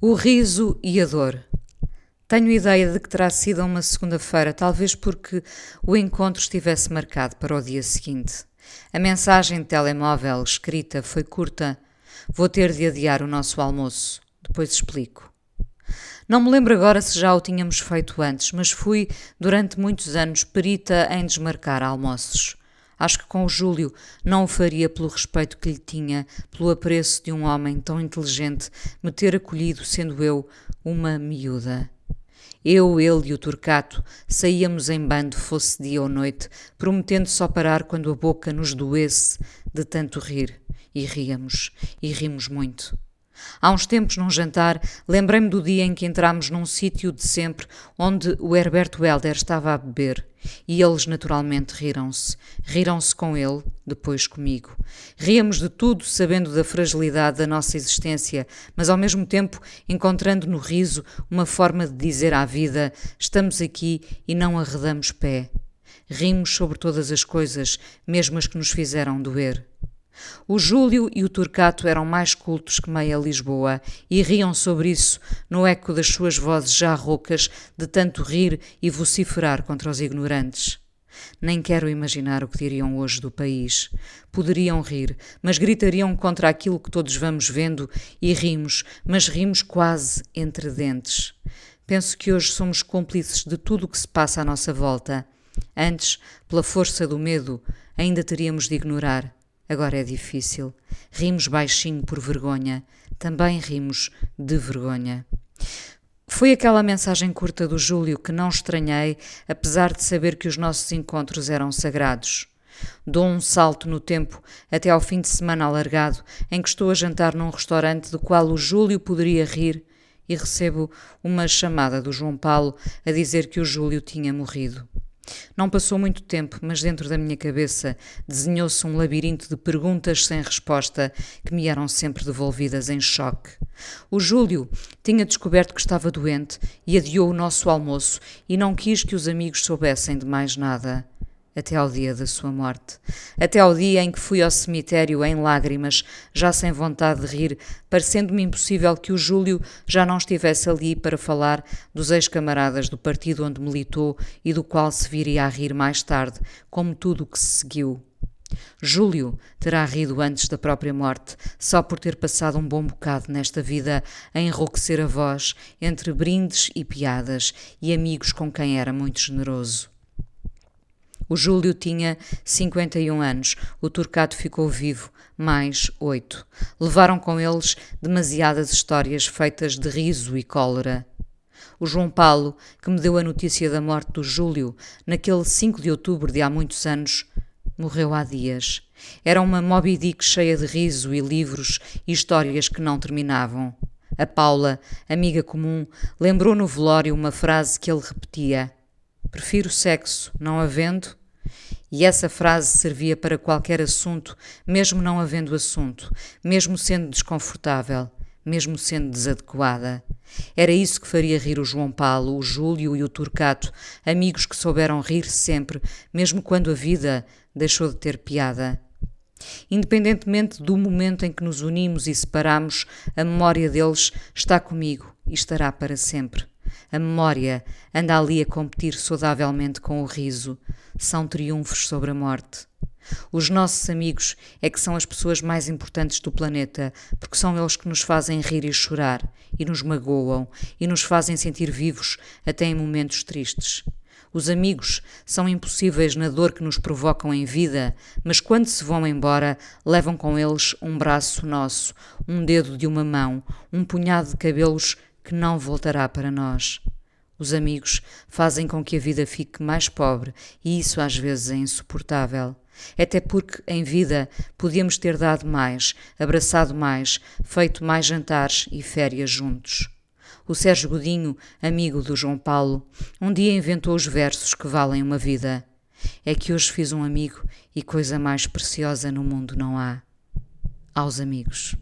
O riso e a dor. Tenho ideia de que terá sido uma segunda-feira, talvez porque o encontro estivesse marcado para o dia seguinte. A mensagem de telemóvel escrita foi curta. Vou ter de adiar o nosso almoço. Depois explico. Não me lembro agora se já o tínhamos feito antes, mas fui, durante muitos anos, perita em desmarcar almoços. Acho que com o Júlio não o faria pelo respeito que lhe tinha, pelo apreço de um homem tão inteligente me ter acolhido, sendo eu uma miúda. Eu, ele e o Turcato saíamos em bando, fosse dia ou noite, prometendo só parar quando a boca nos doesse de tanto rir. E ríamos, e rimos muito. Há uns tempos, num jantar, lembrei-me do dia em que entramos num sítio de sempre onde o Herberto Helder estava a beber. E eles naturalmente riram-se. Riram-se com ele, depois comigo. Ríamos de tudo, sabendo da fragilidade da nossa existência, mas ao mesmo tempo encontrando no riso uma forma de dizer à vida: estamos aqui e não arredamos pé. Rimos sobre todas as coisas, mesmo as que nos fizeram doer. O Júlio e o Turcato eram mais cultos que meia Lisboa e riam sobre isso no eco das suas vozes já roucas de tanto rir e vociferar contra os ignorantes. Nem quero imaginar o que diriam hoje do país. Poderiam rir, mas gritariam contra aquilo que todos vamos vendo e rimos, mas rimos quase entre dentes. Penso que hoje somos cúmplices de tudo o que se passa à nossa volta. Antes, pela força do medo, ainda teríamos de ignorar. Agora é difícil. Rimos baixinho por vergonha. Também rimos de vergonha. Foi aquela mensagem curta do Júlio que não estranhei, apesar de saber que os nossos encontros eram sagrados. Dou um salto no tempo até ao fim de semana alargado, em que estou a jantar num restaurante do qual o Júlio poderia rir, e recebo uma chamada do João Paulo a dizer que o Júlio tinha morrido. Não passou muito tempo, mas dentro da minha cabeça desenhou-se um labirinto de perguntas sem resposta que me eram sempre devolvidas em choque. O Júlio tinha descoberto que estava doente e adiou o nosso almoço e não quis que os amigos soubessem de mais nada até ao dia da sua morte, até ao dia em que fui ao cemitério em lágrimas, já sem vontade de rir, parecendo-me impossível que o Júlio já não estivesse ali para falar dos ex-camaradas do partido onde militou e do qual se viria a rir mais tarde, como tudo o que se seguiu. Júlio terá rido antes da própria morte, só por ter passado um bom bocado nesta vida a enrouquecer a voz entre brindes e piadas e amigos com quem era muito generoso. O Júlio tinha 51 anos, o Turcato ficou vivo, mais oito. Levaram com eles demasiadas histórias feitas de riso e cólera. O João Paulo, que me deu a notícia da morte do Júlio, naquele 5 de outubro de há muitos anos, morreu há dias. Era uma Moby Dick cheia de riso e livros e histórias que não terminavam. A Paula, amiga comum, lembrou no velório uma frase que ele repetia – Prefiro sexo, não havendo. E essa frase servia para qualquer assunto, mesmo não havendo assunto, mesmo sendo desconfortável, mesmo sendo desadequada. Era isso que faria rir o João Paulo, o Júlio e o Turcato, amigos que souberam rir sempre, mesmo quando a vida deixou de ter piada. Independentemente do momento em que nos unimos e separamos, a memória deles está comigo e estará para sempre. A memória anda ali a competir saudavelmente com o riso. São triunfos sobre a morte. Os nossos amigos é que são as pessoas mais importantes do planeta, porque são eles que nos fazem rir e chorar, e nos magoam, e nos fazem sentir vivos até em momentos tristes. Os amigos são impossíveis na dor que nos provocam em vida, mas quando se vão embora, levam com eles um braço nosso, um dedo de uma mão, um punhado de cabelos que não voltará para nós. Os amigos fazem com que a vida fique mais pobre e isso às vezes é insuportável. Até porque em vida podíamos ter dado mais, abraçado mais, feito mais jantares e férias juntos. O Sérgio Godinho, amigo do João Paulo, um dia inventou os versos que valem uma vida. É que hoje fiz um amigo e coisa mais preciosa no mundo não há. Aos amigos.